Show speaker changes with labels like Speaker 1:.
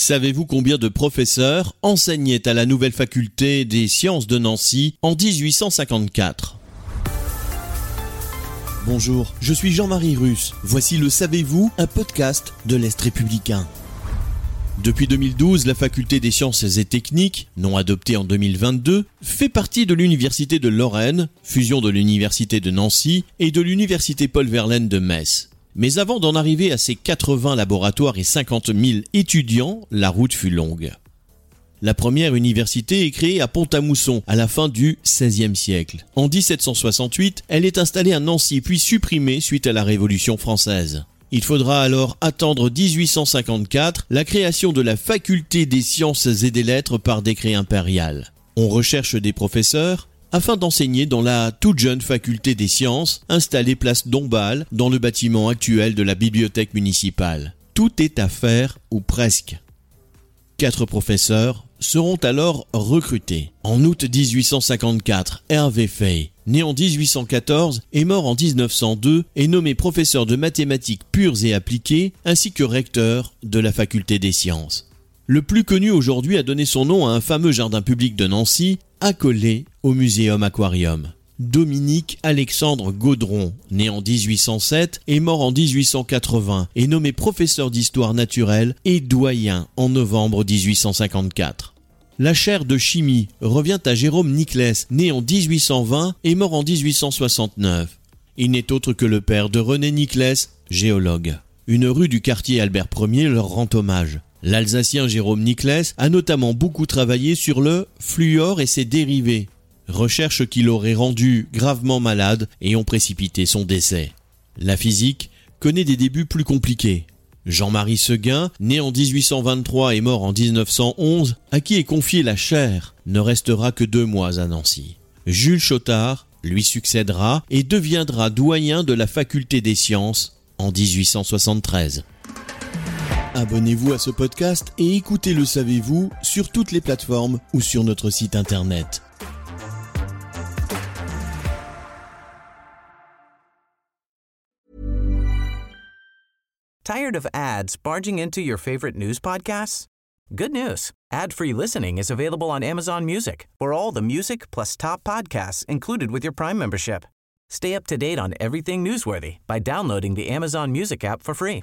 Speaker 1: Savez-vous combien de professeurs enseignaient à la nouvelle faculté des sciences de Nancy en 1854 Bonjour, je suis Jean-Marie Russe. Voici le Savez-vous, un podcast de l'Est républicain. Depuis 2012, la faculté des sciences et techniques, non adoptée en 2022, fait partie de l'Université de Lorraine, fusion de l'Université de Nancy et de l'Université Paul Verlaine de Metz. Mais avant d'en arriver à ces 80 laboratoires et 50 000 étudiants, la route fut longue. La première université est créée à Pont-à-Mousson à la fin du XVIe siècle. En 1768, elle est installée à Nancy puis supprimée suite à la Révolution française. Il faudra alors attendre 1854 la création de la faculté des sciences et des lettres par décret impérial. On recherche des professeurs afin d'enseigner dans la toute jeune faculté des sciences installée place Dombasle dans le bâtiment actuel de la bibliothèque municipale. Tout est à faire ou presque. Quatre professeurs seront alors recrutés. En août 1854, Hervé Fay, né en 1814 et mort en 1902, est nommé professeur de mathématiques pures et appliquées ainsi que recteur de la faculté des sciences. Le plus connu aujourd'hui a donné son nom à un fameux jardin public de Nancy, accolé au Muséum Aquarium. Dominique Alexandre Gaudron, né en 1807 et mort en 1880, est nommé professeur d'histoire naturelle et doyen en novembre 1854. La chaire de chimie revient à Jérôme Niclès, né en 1820 et mort en 1869. Il n'est autre que le père de René Niclès, géologue. Une rue du quartier Albert Ier leur rend hommage. L'Alsacien Jérôme Niclès a notamment beaucoup travaillé sur le fluor et ses dérivés, recherches qui l'auraient rendu gravement malade et ont précipité son décès. La physique connaît des débuts plus compliqués. Jean-Marie Seguin, né en 1823 et mort en 1911, à qui est confiée la chair, ne restera que deux mois à Nancy. Jules Chotard lui succédera et deviendra doyen de la faculté des sciences en 1873. Abonnez-vous à ce podcast et écoutez Le Savez-vous sur toutes les plateformes ou sur notre site internet.
Speaker 2: Tired of ads barging into your favorite news podcasts? Good news. Ad-free listening is available on Amazon Music for all the music plus top podcasts included with your Prime membership. Stay up to date on everything newsworthy by downloading the Amazon Music app for free